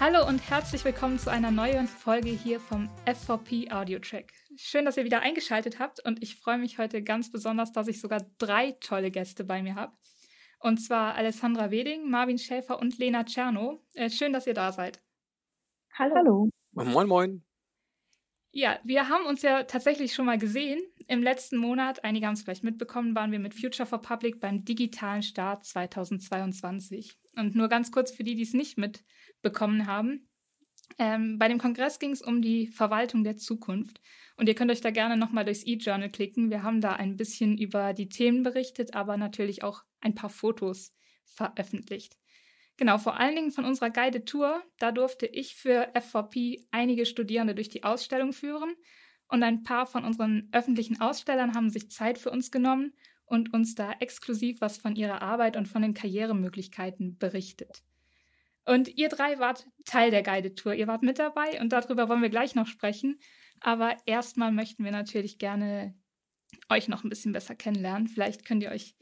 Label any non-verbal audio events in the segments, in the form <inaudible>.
Hallo und herzlich willkommen zu einer neuen Folge hier vom FVP Audio Track. Schön, dass ihr wieder eingeschaltet habt und ich freue mich heute ganz besonders, dass ich sogar drei tolle Gäste bei mir habe. Und zwar Alessandra Weding, Marvin Schäfer und Lena Czerno. Äh, schön, dass ihr da seid. Hallo. Hallo. Moin, moin. Ja, wir haben uns ja tatsächlich schon mal gesehen. Im letzten Monat, einige haben es vielleicht mitbekommen, waren wir mit Future for Public beim digitalen Start 2022. Und nur ganz kurz für die, die es nicht mitbekommen haben. Ähm, bei dem Kongress ging es um die Verwaltung der Zukunft. Und ihr könnt euch da gerne nochmal durchs E-Journal klicken. Wir haben da ein bisschen über die Themen berichtet, aber natürlich auch ein paar Fotos veröffentlicht. Genau, vor allen Dingen von unserer Guided Tour. Da durfte ich für FVP einige Studierende durch die Ausstellung führen und ein paar von unseren öffentlichen Ausstellern haben sich Zeit für uns genommen und uns da exklusiv was von ihrer Arbeit und von den Karrieremöglichkeiten berichtet. Und ihr drei wart Teil der Guided Tour. Ihr wart mit dabei und darüber wollen wir gleich noch sprechen. Aber erstmal möchten wir natürlich gerne euch noch ein bisschen besser kennenlernen. Vielleicht könnt ihr euch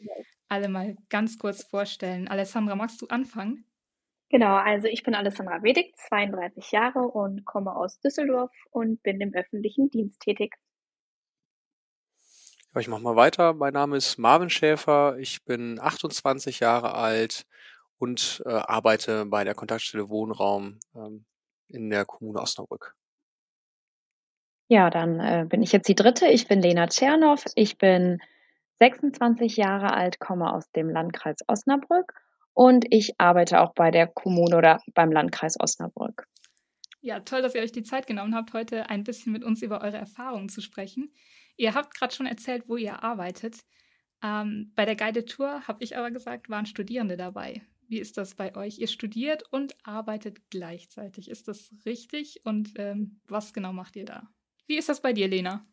alle mal ganz kurz vorstellen. Alessandra, magst du anfangen? Genau, also ich bin Alessandra Wedig, 32 Jahre und komme aus Düsseldorf und bin im öffentlichen Dienst tätig. Ich mache mal weiter. Mein Name ist Marvin Schäfer. Ich bin 28 Jahre alt und äh, arbeite bei der Kontaktstelle Wohnraum ähm, in der Kommune Osnabrück. Ja, dann äh, bin ich jetzt die dritte. Ich bin Lena Tschernow. Ich bin 26 Jahre alt, komme aus dem Landkreis Osnabrück und ich arbeite auch bei der Kommune oder beim Landkreis Osnabrück. Ja, toll, dass ihr euch die Zeit genommen habt, heute ein bisschen mit uns über eure Erfahrungen zu sprechen. Ihr habt gerade schon erzählt, wo ihr arbeitet. Ähm, bei der Guided Tour, habe ich aber gesagt, waren Studierende dabei. Wie ist das bei euch? Ihr studiert und arbeitet gleichzeitig. Ist das richtig? Und ähm, was genau macht ihr da? Wie ist das bei dir, Lena?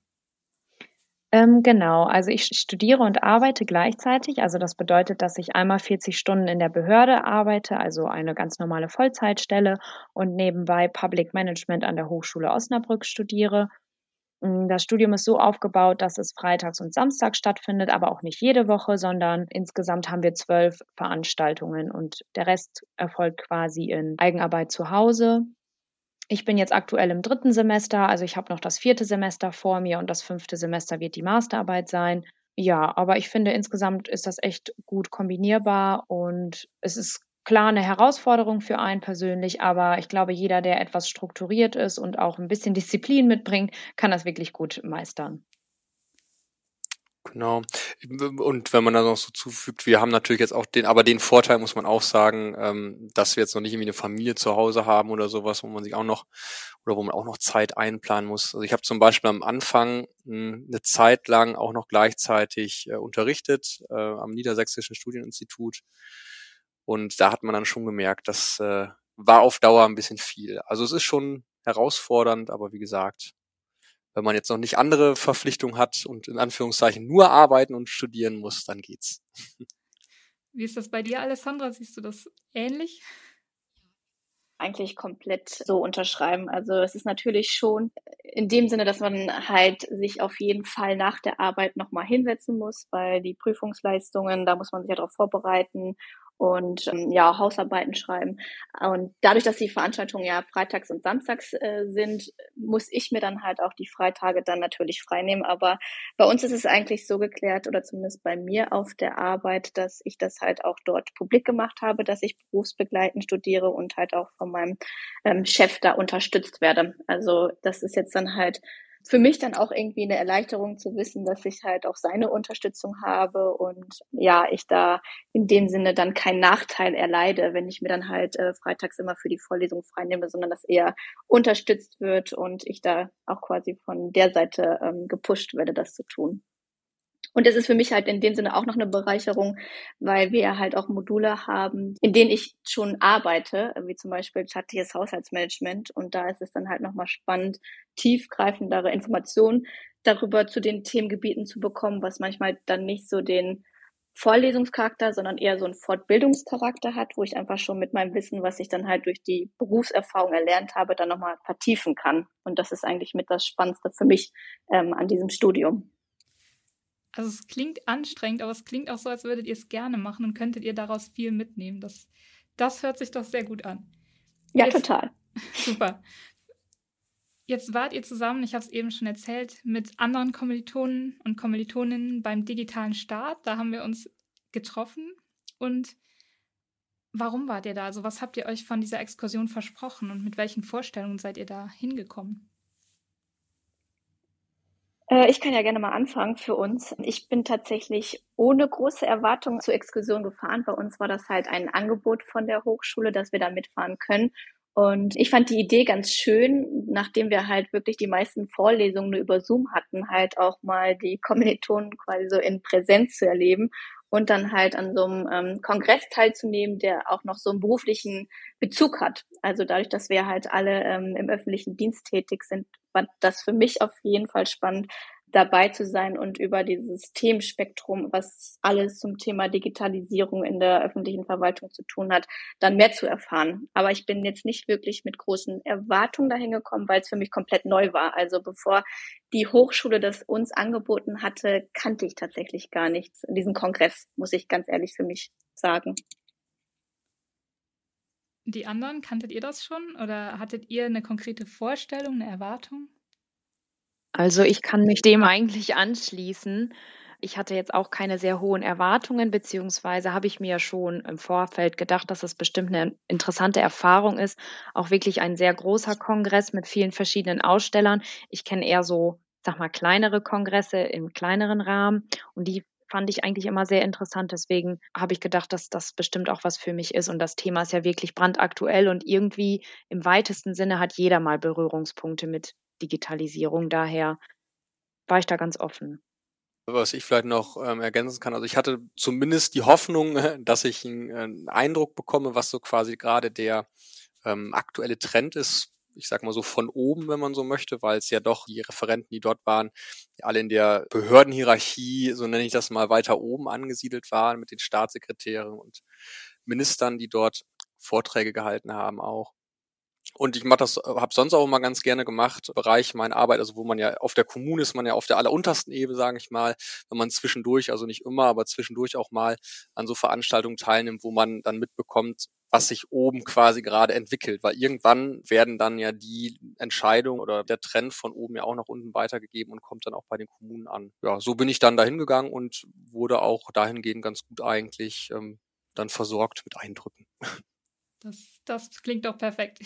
Ähm, genau, also ich studiere und arbeite gleichzeitig. Also das bedeutet, dass ich einmal 40 Stunden in der Behörde arbeite, also eine ganz normale Vollzeitstelle und nebenbei Public Management an der Hochschule Osnabrück studiere. Mm, das Studium ist so aufgebaut, dass es freitags und samstags stattfindet, aber auch nicht jede Woche, sondern insgesamt haben wir zwölf Veranstaltungen und der Rest erfolgt quasi in Eigenarbeit zu Hause. Ich bin jetzt aktuell im dritten Semester, also ich habe noch das vierte Semester vor mir und das fünfte Semester wird die Masterarbeit sein. Ja, aber ich finde insgesamt ist das echt gut kombinierbar und es ist klar eine Herausforderung für einen persönlich, aber ich glaube, jeder, der etwas strukturiert ist und auch ein bisschen Disziplin mitbringt, kann das wirklich gut meistern. Genau. Und wenn man dann noch so zufügt, wir haben natürlich jetzt auch den, aber den Vorteil muss man auch sagen, ähm, dass wir jetzt noch nicht irgendwie eine Familie zu Hause haben oder sowas, wo man sich auch noch oder wo man auch noch Zeit einplanen muss. Also ich habe zum Beispiel am Anfang hm, eine Zeit lang auch noch gleichzeitig äh, unterrichtet äh, am Niedersächsischen Studieninstitut und da hat man dann schon gemerkt, das äh, war auf Dauer ein bisschen viel. Also es ist schon herausfordernd, aber wie gesagt, wenn man jetzt noch nicht andere Verpflichtungen hat und in Anführungszeichen nur arbeiten und studieren muss, dann geht's. Wie ist das bei dir, Alessandra? Siehst du das ähnlich? Eigentlich komplett so unterschreiben. Also es ist natürlich schon in dem Sinne, dass man halt sich auf jeden Fall nach der Arbeit nochmal hinsetzen muss, weil die Prüfungsleistungen, da muss man sich ja darauf vorbereiten und ähm, ja, Hausarbeiten schreiben. Und dadurch, dass die Veranstaltungen ja freitags und samstags äh, sind, muss ich mir dann halt auch die Freitage dann natürlich freinehmen. Aber bei uns ist es eigentlich so geklärt, oder zumindest bei mir auf der Arbeit, dass ich das halt auch dort publik gemacht habe, dass ich berufsbegleitend studiere und halt auch von meinem ähm, Chef da unterstützt werde. Also das ist jetzt dann halt für mich dann auch irgendwie eine Erleichterung zu wissen, dass ich halt auch seine Unterstützung habe und ja, ich da in dem Sinne dann keinen Nachteil erleide, wenn ich mir dann halt äh, freitags immer für die Vorlesung freinehme, sondern dass eher unterstützt wird und ich da auch quasi von der Seite ähm, gepusht werde, das zu tun. Und es ist für mich halt in dem Sinne auch noch eine Bereicherung, weil wir halt auch Module haben, in denen ich schon arbeite, wie zum Beispiel staatliches Haushaltsmanagement. Und da ist es dann halt nochmal spannend, tiefgreifendere Informationen darüber zu den Themengebieten zu bekommen, was manchmal dann nicht so den Vorlesungscharakter, sondern eher so einen Fortbildungscharakter hat, wo ich einfach schon mit meinem Wissen, was ich dann halt durch die Berufserfahrung erlernt habe, dann nochmal vertiefen kann. Und das ist eigentlich mit das Spannendste für mich ähm, an diesem Studium. Also es klingt anstrengend, aber es klingt auch so, als würdet ihr es gerne machen und könntet ihr daraus viel mitnehmen. Das, das hört sich doch sehr gut an. Ja, Jetzt, total. <laughs> Super. Jetzt wart ihr zusammen, ich habe es eben schon erzählt, mit anderen Kommilitonen und Kommilitoninnen beim digitalen Start. Da haben wir uns getroffen. Und warum wart ihr da? Also was habt ihr euch von dieser Exkursion versprochen und mit welchen Vorstellungen seid ihr da hingekommen? Äh, ich kann ja gerne mal anfangen für uns. Ich bin tatsächlich ohne große Erwartungen zur Exkursion gefahren. Bei uns war das halt ein Angebot von der Hochschule, dass wir da mitfahren können. Und ich fand die Idee ganz schön, nachdem wir halt wirklich die meisten Vorlesungen nur über Zoom hatten, halt auch mal die Kommilitonen quasi so in Präsenz zu erleben und dann halt an so einem ähm, Kongress teilzunehmen, der auch noch so einen beruflichen Bezug hat. Also dadurch, dass wir halt alle ähm, im öffentlichen Dienst tätig sind, war das für mich auf jeden Fall spannend, dabei zu sein und über dieses Themenspektrum, was alles zum Thema Digitalisierung in der öffentlichen Verwaltung zu tun hat, dann mehr zu erfahren. Aber ich bin jetzt nicht wirklich mit großen Erwartungen dahin gekommen, weil es für mich komplett neu war. Also bevor die Hochschule das uns angeboten hatte, kannte ich tatsächlich gar nichts. Diesen Kongress, muss ich ganz ehrlich für mich sagen. Die anderen, kanntet ihr das schon oder hattet ihr eine konkrete Vorstellung, eine Erwartung? Also, ich kann mich dem eigentlich anschließen. Ich hatte jetzt auch keine sehr hohen Erwartungen, beziehungsweise habe ich mir schon im Vorfeld gedacht, dass es bestimmt eine interessante Erfahrung ist. Auch wirklich ein sehr großer Kongress mit vielen verschiedenen Ausstellern. Ich kenne eher so, sag mal, kleinere Kongresse im kleineren Rahmen und die fand ich eigentlich immer sehr interessant. Deswegen habe ich gedacht, dass das bestimmt auch was für mich ist. Und das Thema ist ja wirklich brandaktuell und irgendwie im weitesten Sinne hat jeder mal Berührungspunkte mit Digitalisierung. Daher war ich da ganz offen. Was ich vielleicht noch ähm, ergänzen kann, also ich hatte zumindest die Hoffnung, <laughs> dass ich einen, einen Eindruck bekomme, was so quasi gerade der ähm, aktuelle Trend ist, ich sag mal so von oben, wenn man so möchte, weil es ja doch die Referenten, die dort waren, alle in der Behördenhierarchie, so nenne ich das mal, weiter oben angesiedelt waren mit den Staatssekretären und Ministern, die dort Vorträge gehalten haben auch. Und ich mache das, habe sonst auch immer ganz gerne gemacht, Bereich meiner Arbeit, also wo man ja auf der Kommune ist, man ja auf der alleruntersten Ebene, sage ich mal, wenn man zwischendurch, also nicht immer, aber zwischendurch auch mal an so Veranstaltungen teilnimmt, wo man dann mitbekommt, was sich oben quasi gerade entwickelt, weil irgendwann werden dann ja die Entscheidung oder der Trend von oben ja auch nach unten weitergegeben und kommt dann auch bei den Kommunen an. Ja, so bin ich dann dahin gegangen und wurde auch dahingehend ganz gut eigentlich ähm, dann versorgt mit Eindrücken. Das, das klingt doch perfekt.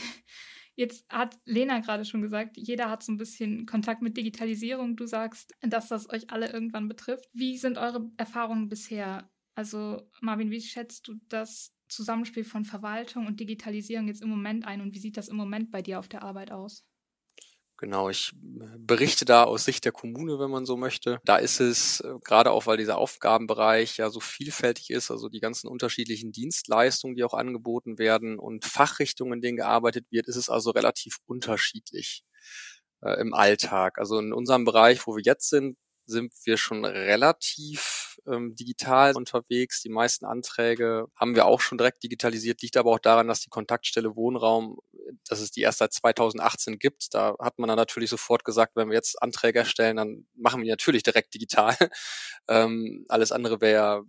Jetzt hat Lena gerade schon gesagt, jeder hat so ein bisschen Kontakt mit Digitalisierung. Du sagst, dass das euch alle irgendwann betrifft. Wie sind eure Erfahrungen bisher? Also Marvin, wie schätzt du das Zusammenspiel von Verwaltung und Digitalisierung jetzt im Moment ein und wie sieht das im Moment bei dir auf der Arbeit aus? Genau, ich äh, berichte da aus Sicht der Kommune, wenn man so möchte. Da ist es, äh, gerade auch weil dieser Aufgabenbereich ja so vielfältig ist, also die ganzen unterschiedlichen Dienstleistungen, die auch angeboten werden und Fachrichtungen, in denen gearbeitet wird, ist es also relativ unterschiedlich äh, im Alltag. Also in unserem Bereich, wo wir jetzt sind, sind wir schon relativ ähm, digital unterwegs. Die meisten Anträge haben wir auch schon direkt digitalisiert, liegt aber auch daran, dass die Kontaktstelle Wohnraum, dass es die erst seit 2018 gibt. Da hat man dann natürlich sofort gesagt, wenn wir jetzt Anträge erstellen, dann machen wir natürlich direkt digital. <laughs> ähm, alles andere wäre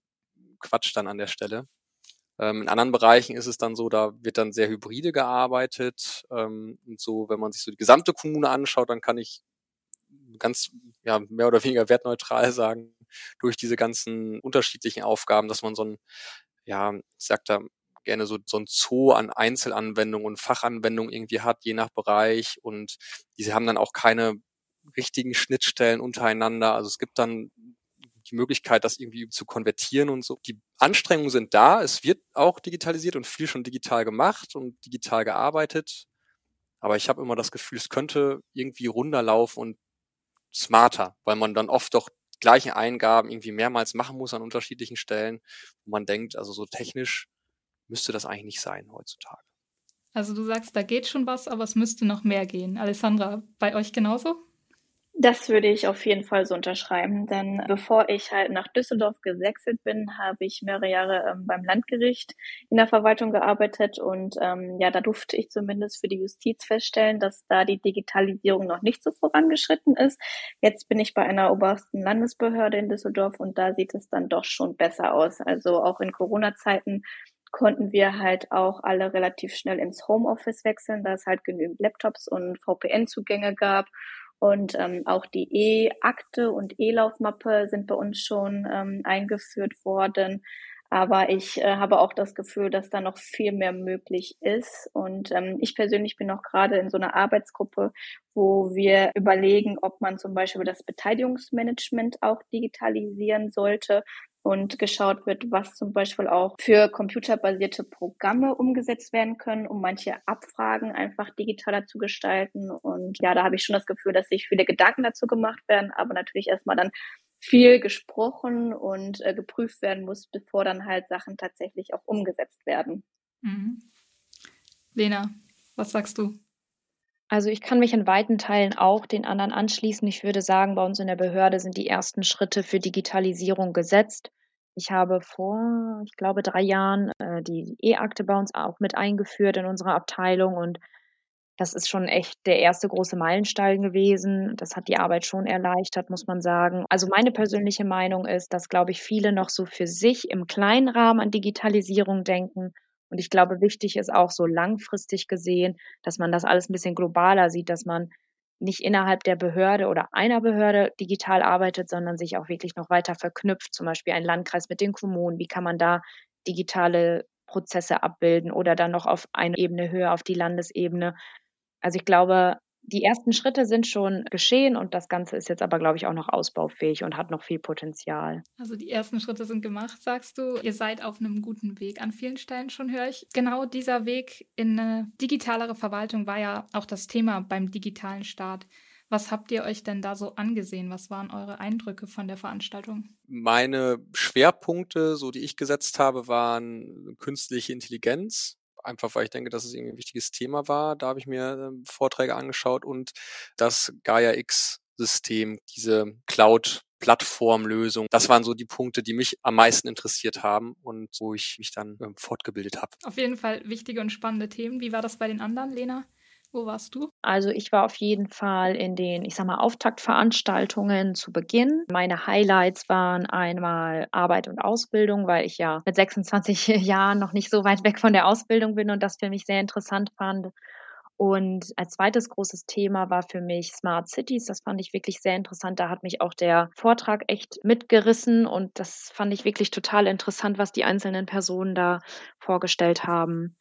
Quatsch dann an der Stelle. Ähm, in anderen Bereichen ist es dann so, da wird dann sehr hybride gearbeitet. Ähm, und so, wenn man sich so die gesamte Kommune anschaut, dann kann ich ganz ja, mehr oder weniger wertneutral sagen, durch diese ganzen unterschiedlichen Aufgaben, dass man so ein, ja, ich sag da gerne so, so ein Zoo an Einzelanwendungen und Fachanwendungen irgendwie hat, je nach Bereich. Und diese haben dann auch keine richtigen Schnittstellen untereinander. Also es gibt dann die Möglichkeit, das irgendwie zu konvertieren und so. Die Anstrengungen sind da. Es wird auch digitalisiert und viel schon digital gemacht und digital gearbeitet. Aber ich habe immer das Gefühl, es könnte irgendwie runterlaufen und smarter, weil man dann oft doch gleichen Eingaben irgendwie mehrmals machen muss an unterschiedlichen Stellen, wo man denkt, also so technisch müsste das eigentlich nicht sein heutzutage. Also du sagst, da geht schon was, aber es müsste noch mehr gehen. Alessandra, bei euch genauso? Das würde ich auf jeden Fall so unterschreiben, denn bevor ich halt nach Düsseldorf gewechselt bin, habe ich mehrere Jahre ähm, beim Landgericht in der Verwaltung gearbeitet und ähm, ja, da durfte ich zumindest für die Justiz feststellen, dass da die Digitalisierung noch nicht so vorangeschritten ist. Jetzt bin ich bei einer obersten Landesbehörde in Düsseldorf und da sieht es dann doch schon besser aus. Also auch in Corona-Zeiten konnten wir halt auch alle relativ schnell ins Homeoffice wechseln, da es halt genügend Laptops und VPN-Zugänge gab. Und ähm, auch die E-Akte und E-Laufmappe sind bei uns schon ähm, eingeführt worden. Aber ich äh, habe auch das Gefühl, dass da noch viel mehr möglich ist. Und ähm, ich persönlich bin auch gerade in so einer Arbeitsgruppe, wo wir überlegen, ob man zum Beispiel das Beteiligungsmanagement auch digitalisieren sollte und geschaut wird, was zum Beispiel auch für computerbasierte Programme umgesetzt werden können, um manche Abfragen einfach digitaler zu gestalten. Und ja, da habe ich schon das Gefühl, dass sich viele Gedanken dazu gemacht werden, aber natürlich erstmal dann viel gesprochen und äh, geprüft werden muss, bevor dann halt Sachen tatsächlich auch umgesetzt werden. Mhm. Lena, was sagst du? Also ich kann mich in weiten Teilen auch den anderen anschließen. Ich würde sagen, bei uns in der Behörde sind die ersten Schritte für Digitalisierung gesetzt. Ich habe vor, ich glaube, drei Jahren äh, die E-Akte bei uns auch mit eingeführt in unserer Abteilung und das ist schon echt der erste große Meilenstein gewesen. Das hat die Arbeit schon erleichtert, muss man sagen. Also meine persönliche Meinung ist, dass, glaube ich, viele noch so für sich im kleinen Rahmen an Digitalisierung denken. Und ich glaube, wichtig ist auch so langfristig gesehen, dass man das alles ein bisschen globaler sieht, dass man nicht innerhalb der Behörde oder einer Behörde digital arbeitet, sondern sich auch wirklich noch weiter verknüpft, zum Beispiel ein Landkreis mit den Kommunen. Wie kann man da digitale Prozesse abbilden oder dann noch auf eine Ebene höher, auf die Landesebene? Also ich glaube, die ersten Schritte sind schon geschehen und das Ganze ist jetzt aber, glaube ich, auch noch ausbaufähig und hat noch viel Potenzial. Also die ersten Schritte sind gemacht, sagst du. Ihr seid auf einem guten Weg an vielen Stellen schon, höre ich. Genau dieser Weg in eine digitalere Verwaltung war ja auch das Thema beim digitalen Staat. Was habt ihr euch denn da so angesehen? Was waren eure Eindrücke von der Veranstaltung? Meine Schwerpunkte, so die ich gesetzt habe, waren künstliche Intelligenz, einfach weil ich denke, dass es irgendwie ein wichtiges Thema war. Da habe ich mir äh, Vorträge angeschaut und das Gaia X System, diese Cloud Plattformlösung. Das waren so die Punkte, die mich am meisten interessiert haben und wo ich mich dann ähm, fortgebildet habe. Auf jeden Fall wichtige und spannende Themen. Wie war das bei den anderen, Lena? Wo warst du? Also ich war auf jeden Fall in den, ich sag mal, Auftaktveranstaltungen zu Beginn. Meine Highlights waren einmal Arbeit und Ausbildung, weil ich ja mit 26 <laughs> Jahren noch nicht so weit weg von der Ausbildung bin und das für mich sehr interessant fand. Und als zweites großes Thema war für mich Smart Cities. Das fand ich wirklich sehr interessant. Da hat mich auch der Vortrag echt mitgerissen und das fand ich wirklich total interessant, was die einzelnen Personen da vorgestellt haben.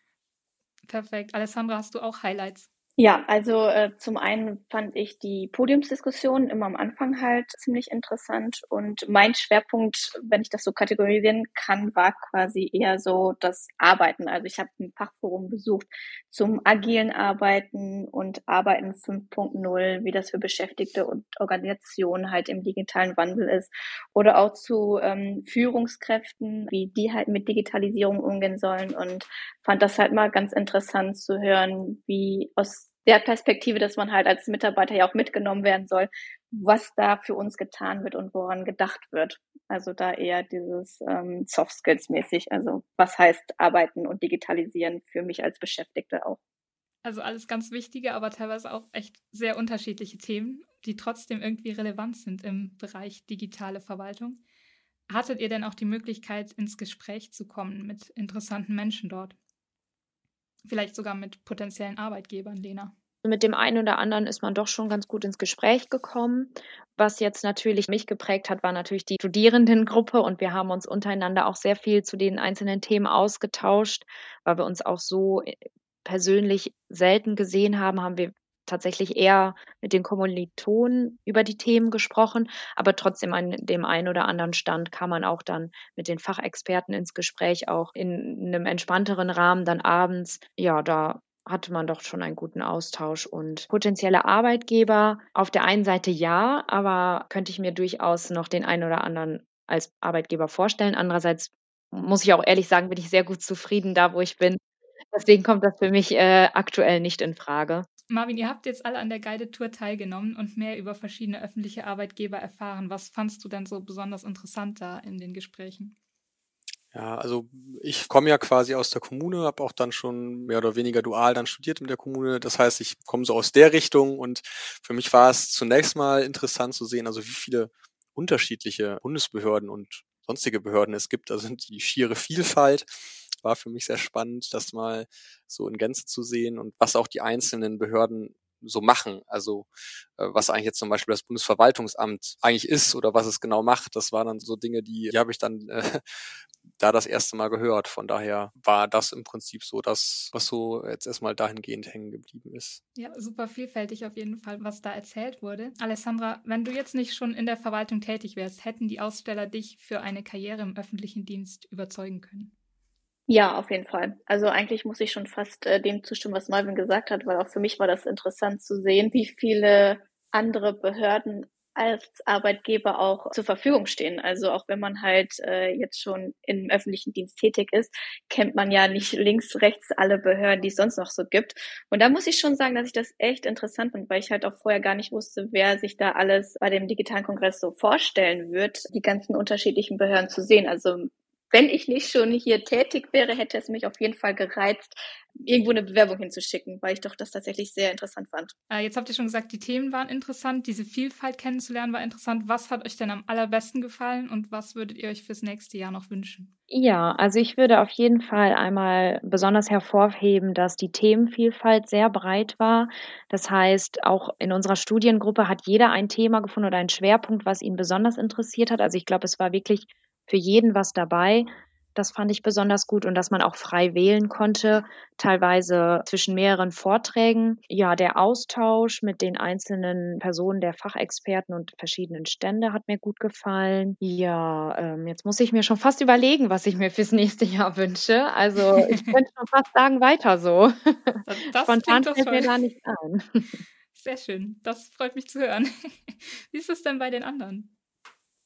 Perfekt. Alessandra, hast du auch Highlights? Ja, also äh, zum einen fand ich die Podiumsdiskussion immer am Anfang halt ziemlich interessant und mein Schwerpunkt, wenn ich das so kategorisieren kann, war quasi eher so das Arbeiten. Also ich habe ein Fachforum besucht zum agilen Arbeiten und Arbeiten 5.0, wie das für Beschäftigte und Organisationen halt im digitalen Wandel ist oder auch zu ähm, Führungskräften, wie die halt mit Digitalisierung umgehen sollen und fand das halt mal ganz interessant zu hören, wie aus der Perspektive, dass man halt als Mitarbeiter ja auch mitgenommen werden soll, was da für uns getan wird und woran gedacht wird. Also da eher dieses ähm, Soft Skills mäßig. Also was heißt arbeiten und digitalisieren für mich als Beschäftigte auch. Also alles ganz wichtige, aber teilweise auch echt sehr unterschiedliche Themen, die trotzdem irgendwie relevant sind im Bereich digitale Verwaltung. Hattet ihr denn auch die Möglichkeit, ins Gespräch zu kommen mit interessanten Menschen dort? Vielleicht sogar mit potenziellen Arbeitgebern, Lena. Mit dem einen oder anderen ist man doch schon ganz gut ins Gespräch gekommen. Was jetzt natürlich mich geprägt hat, war natürlich die Studierendengruppe und wir haben uns untereinander auch sehr viel zu den einzelnen Themen ausgetauscht, weil wir uns auch so äh, persönlich selten gesehen haben, haben wir tatsächlich eher mit den Kommilitonen über die Themen gesprochen, aber trotzdem an dem einen oder anderen Stand kam man auch dann mit den Fachexperten ins Gespräch, auch in einem entspannteren Rahmen dann abends. Ja, da hatte man doch schon einen guten Austausch und potenzielle Arbeitgeber auf der einen Seite ja, aber könnte ich mir durchaus noch den einen oder anderen als Arbeitgeber vorstellen. Andererseits muss ich auch ehrlich sagen, bin ich sehr gut zufrieden da, wo ich bin. Deswegen kommt das für mich äh, aktuell nicht in Frage. Marvin, ihr habt jetzt alle an der Guided Tour teilgenommen und mehr über verschiedene öffentliche Arbeitgeber erfahren. Was fandst du denn so besonders interessant da in den Gesprächen? Ja, also ich komme ja quasi aus der Kommune, habe auch dann schon mehr oder weniger dual dann studiert in der Kommune. Das heißt, ich komme so aus der Richtung und für mich war es zunächst mal interessant zu sehen, also wie viele unterschiedliche Bundesbehörden und sonstige Behörden es gibt. Also die schiere Vielfalt war für mich sehr spannend, das mal so in Gänze zu sehen und was auch die einzelnen Behörden so machen. Also äh, was eigentlich jetzt zum Beispiel das Bundesverwaltungsamt eigentlich ist oder was es genau macht, das waren dann so Dinge, die, die habe ich dann äh, <laughs> da das erste Mal gehört. Von daher war das im Prinzip so das, was so jetzt erstmal dahingehend hängen geblieben ist. Ja, super vielfältig auf jeden Fall, was da erzählt wurde. Alessandra, wenn du jetzt nicht schon in der Verwaltung tätig wärst, hätten die Aussteller dich für eine Karriere im öffentlichen Dienst überzeugen können? Ja, auf jeden Fall. Also eigentlich muss ich schon fast äh, dem zustimmen, was Marvin gesagt hat, weil auch für mich war das interessant zu sehen, wie viele andere Behörden als Arbeitgeber auch zur Verfügung stehen. Also auch wenn man halt äh, jetzt schon im öffentlichen Dienst tätig ist, kennt man ja nicht links, rechts alle Behörden, die es sonst noch so gibt. Und da muss ich schon sagen, dass ich das echt interessant finde, weil ich halt auch vorher gar nicht wusste, wer sich da alles bei dem digitalen Kongress so vorstellen wird, die ganzen unterschiedlichen Behörden zu sehen. Also wenn ich nicht schon hier tätig wäre, hätte es mich auf jeden Fall gereizt, irgendwo eine Bewerbung hinzuschicken, weil ich doch das tatsächlich sehr interessant fand. Äh, jetzt habt ihr schon gesagt, die Themen waren interessant, diese Vielfalt kennenzulernen war interessant. Was hat euch denn am allerbesten gefallen und was würdet ihr euch fürs nächste Jahr noch wünschen? Ja, also ich würde auf jeden Fall einmal besonders hervorheben, dass die Themenvielfalt sehr breit war. Das heißt, auch in unserer Studiengruppe hat jeder ein Thema gefunden oder einen Schwerpunkt, was ihn besonders interessiert hat. Also ich glaube, es war wirklich für jeden was dabei. Das fand ich besonders gut und dass man auch frei wählen konnte, teilweise zwischen mehreren Vorträgen. Ja, der Austausch mit den einzelnen Personen der Fachexperten und verschiedenen Stände hat mir gut gefallen. Ja, ähm, jetzt muss ich mir schon fast überlegen, was ich mir fürs nächste Jahr wünsche. Also ich <laughs> könnte schon fast sagen, weiter so. Das Spontan fällt mir da nichts ein. Sehr schön. Das freut mich zu hören. <laughs> Wie ist es denn bei den anderen?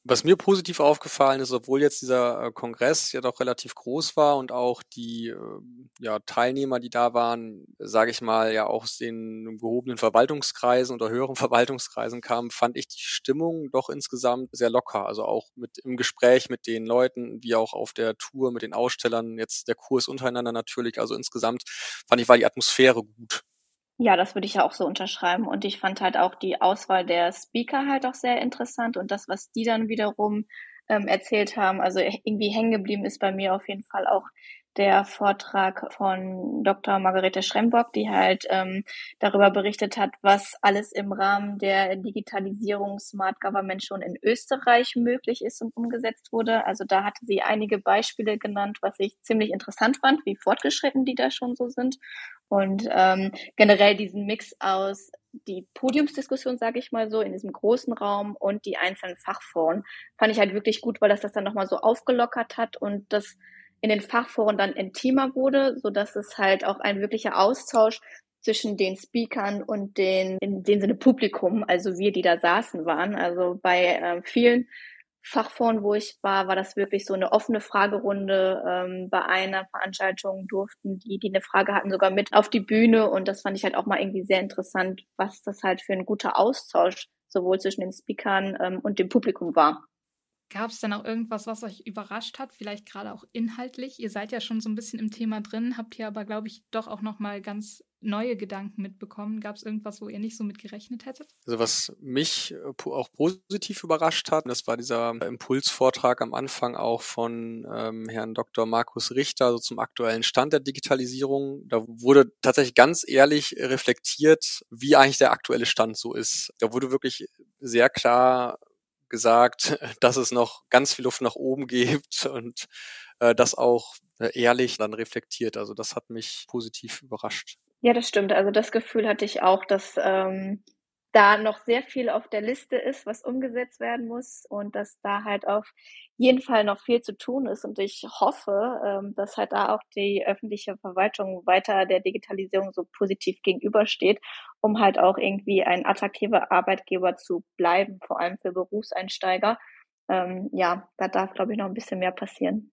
Was mir positiv aufgefallen ist, obwohl jetzt dieser äh, Kongress ja doch relativ groß war und auch die äh, ja, Teilnehmer, die da waren, sage ich mal, ja auch aus den gehobenen Verwaltungskreisen oder höheren <laughs> Verwaltungskreisen kamen, fand ich die Stimmung doch insgesamt sehr locker. Also auch mit im Gespräch mit den Leuten, wie auch auf der Tour mit den Ausstellern, jetzt der Kurs untereinander natürlich. Also insgesamt fand ich, war die Atmosphäre gut. Ja, das würde ich ja auch so unterschreiben. Und ich fand halt auch die Auswahl der Speaker halt auch sehr interessant und das, was die dann wiederum ähm, erzählt haben. Also irgendwie hängen geblieben ist bei mir auf jeden Fall auch der Vortrag von Dr. Margarete Schrembock, die halt ähm, darüber berichtet hat, was alles im Rahmen der Digitalisierung Smart Government schon in Österreich möglich ist und umgesetzt wurde. Also da hatte sie einige Beispiele genannt, was ich ziemlich interessant fand, wie fortgeschritten die da schon so sind. Und ähm, generell diesen Mix aus die Podiumsdiskussion, sage ich mal so, in diesem großen Raum und die einzelnen Fachforen fand ich halt wirklich gut, weil das das dann nochmal so aufgelockert hat und das in den Fachforen dann intimer wurde, so dass es halt auch ein wirklicher Austausch zwischen den Speakern und den, in dem Sinne Publikum, also wir, die da saßen, waren. Also bei äh, vielen Fachforen, wo ich war, war das wirklich so eine offene Fragerunde. Ähm, bei einer Veranstaltung durften die, die eine Frage hatten, sogar mit auf die Bühne. Und das fand ich halt auch mal irgendwie sehr interessant, was das halt für ein guter Austausch sowohl zwischen den Speakern ähm, und dem Publikum war. Gab es denn auch irgendwas, was euch überrascht hat? Vielleicht gerade auch inhaltlich? Ihr seid ja schon so ein bisschen im Thema drin, habt hier aber, glaube ich, doch auch nochmal ganz neue Gedanken mitbekommen. Gab es irgendwas, wo ihr nicht so mit gerechnet hättet? Also was mich äh, auch positiv überrascht hat, das war dieser Impulsvortrag am Anfang auch von ähm, Herrn Dr. Markus Richter also zum aktuellen Stand der Digitalisierung. Da wurde tatsächlich ganz ehrlich reflektiert, wie eigentlich der aktuelle Stand so ist. Da wurde wirklich sehr klar gesagt, <laughs> dass es noch ganz viel Luft nach oben gibt <laughs> und äh, das auch äh, ehrlich dann reflektiert. Also das hat mich positiv überrascht. Ja, das stimmt. Also das Gefühl hatte ich auch, dass ähm, da noch sehr viel auf der Liste ist, was umgesetzt werden muss und dass da halt auf jeden Fall noch viel zu tun ist. Und ich hoffe, ähm, dass halt da auch die öffentliche Verwaltung weiter der Digitalisierung so positiv gegenübersteht, um halt auch irgendwie ein attraktiver Arbeitgeber zu bleiben, vor allem für Berufseinsteiger. Ähm, ja, da darf, glaube ich, noch ein bisschen mehr passieren.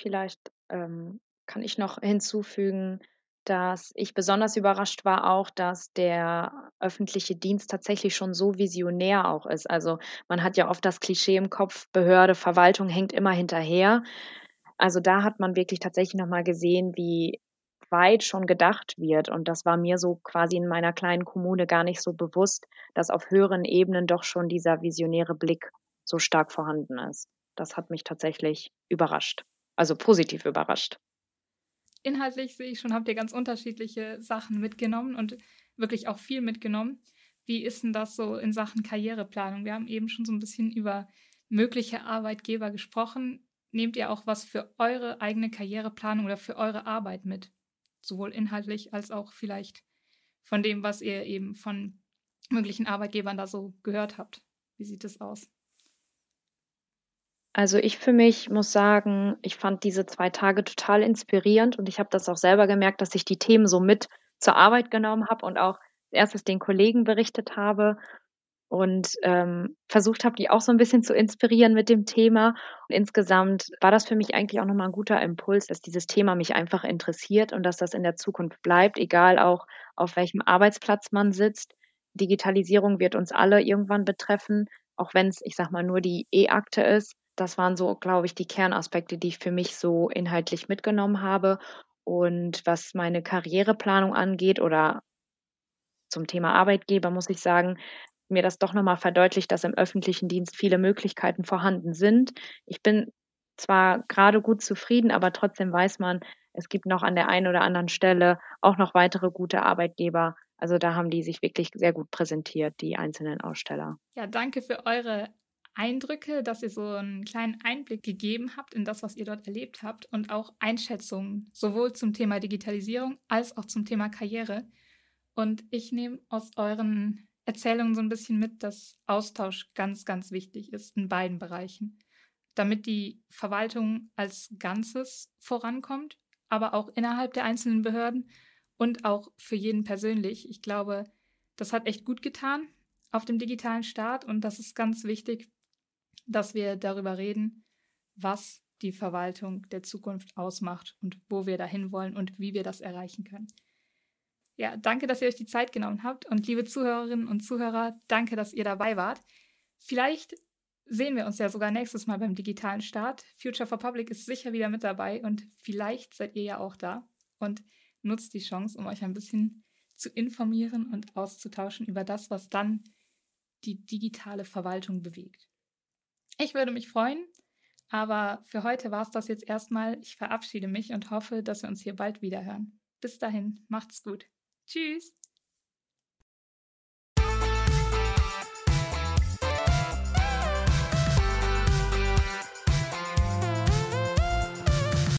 Vielleicht ähm, kann ich noch hinzufügen, dass ich besonders überrascht war auch, dass der öffentliche Dienst tatsächlich schon so visionär auch ist. Also man hat ja oft das Klischee im Kopf, Behörde, Verwaltung hängt immer hinterher. Also da hat man wirklich tatsächlich nochmal gesehen, wie weit schon gedacht wird. Und das war mir so quasi in meiner kleinen Kommune gar nicht so bewusst, dass auf höheren Ebenen doch schon dieser visionäre Blick so stark vorhanden ist. das hat mich tatsächlich überrascht. Also positiv überrascht. Inhaltlich sehe ich schon, habt ihr ganz unterschiedliche Sachen mitgenommen und wirklich auch viel mitgenommen. Wie ist denn das so in Sachen Karriereplanung? Wir haben eben schon so ein bisschen über mögliche Arbeitgeber gesprochen. Nehmt ihr auch was für eure eigene Karriereplanung oder für eure Arbeit mit? Sowohl inhaltlich als auch vielleicht von dem, was ihr eben von möglichen Arbeitgebern da so gehört habt. Wie sieht es aus? Also ich für mich muss sagen, ich fand diese zwei Tage total inspirierend und ich habe das auch selber gemerkt, dass ich die Themen so mit zur Arbeit genommen habe und auch erstes den Kollegen berichtet habe und ähm, versucht habe, die auch so ein bisschen zu inspirieren mit dem Thema. Und insgesamt war das für mich eigentlich auch nochmal ein guter Impuls, dass dieses Thema mich einfach interessiert und dass das in der Zukunft bleibt, egal auch auf welchem Arbeitsplatz man sitzt. Digitalisierung wird uns alle irgendwann betreffen, auch wenn es, ich sag mal, nur die E-Akte ist das waren so, glaube ich, die Kernaspekte, die ich für mich so inhaltlich mitgenommen habe. Und was meine Karriereplanung angeht oder zum Thema Arbeitgeber, muss ich sagen, mir das doch nochmal verdeutlicht, dass im öffentlichen Dienst viele Möglichkeiten vorhanden sind. Ich bin zwar gerade gut zufrieden, aber trotzdem weiß man, es gibt noch an der einen oder anderen Stelle auch noch weitere gute Arbeitgeber. Also da haben die sich wirklich sehr gut präsentiert, die einzelnen Aussteller. Ja, danke für eure Eindrücke, dass ihr so einen kleinen Einblick gegeben habt in das, was ihr dort erlebt habt und auch Einschätzungen sowohl zum Thema Digitalisierung als auch zum Thema Karriere. Und ich nehme aus euren Erzählungen so ein bisschen mit, dass Austausch ganz, ganz wichtig ist in beiden Bereichen, damit die Verwaltung als Ganzes vorankommt, aber auch innerhalb der einzelnen Behörden und auch für jeden persönlich. Ich glaube, das hat echt gut getan auf dem digitalen Staat und das ist ganz wichtig, dass wir darüber reden, was die Verwaltung der Zukunft ausmacht und wo wir dahin wollen und wie wir das erreichen können. Ja, danke, dass ihr euch die Zeit genommen habt und liebe Zuhörerinnen und Zuhörer, danke, dass ihr dabei wart. Vielleicht sehen wir uns ja sogar nächstes Mal beim digitalen Start. Future for Public ist sicher wieder mit dabei und vielleicht seid ihr ja auch da und nutzt die Chance, um euch ein bisschen zu informieren und auszutauschen über das, was dann die digitale Verwaltung bewegt. Ich würde mich freuen, aber für heute war es das jetzt erstmal. Ich verabschiede mich und hoffe, dass wir uns hier bald wieder hören. Bis dahin, macht's gut. Tschüss.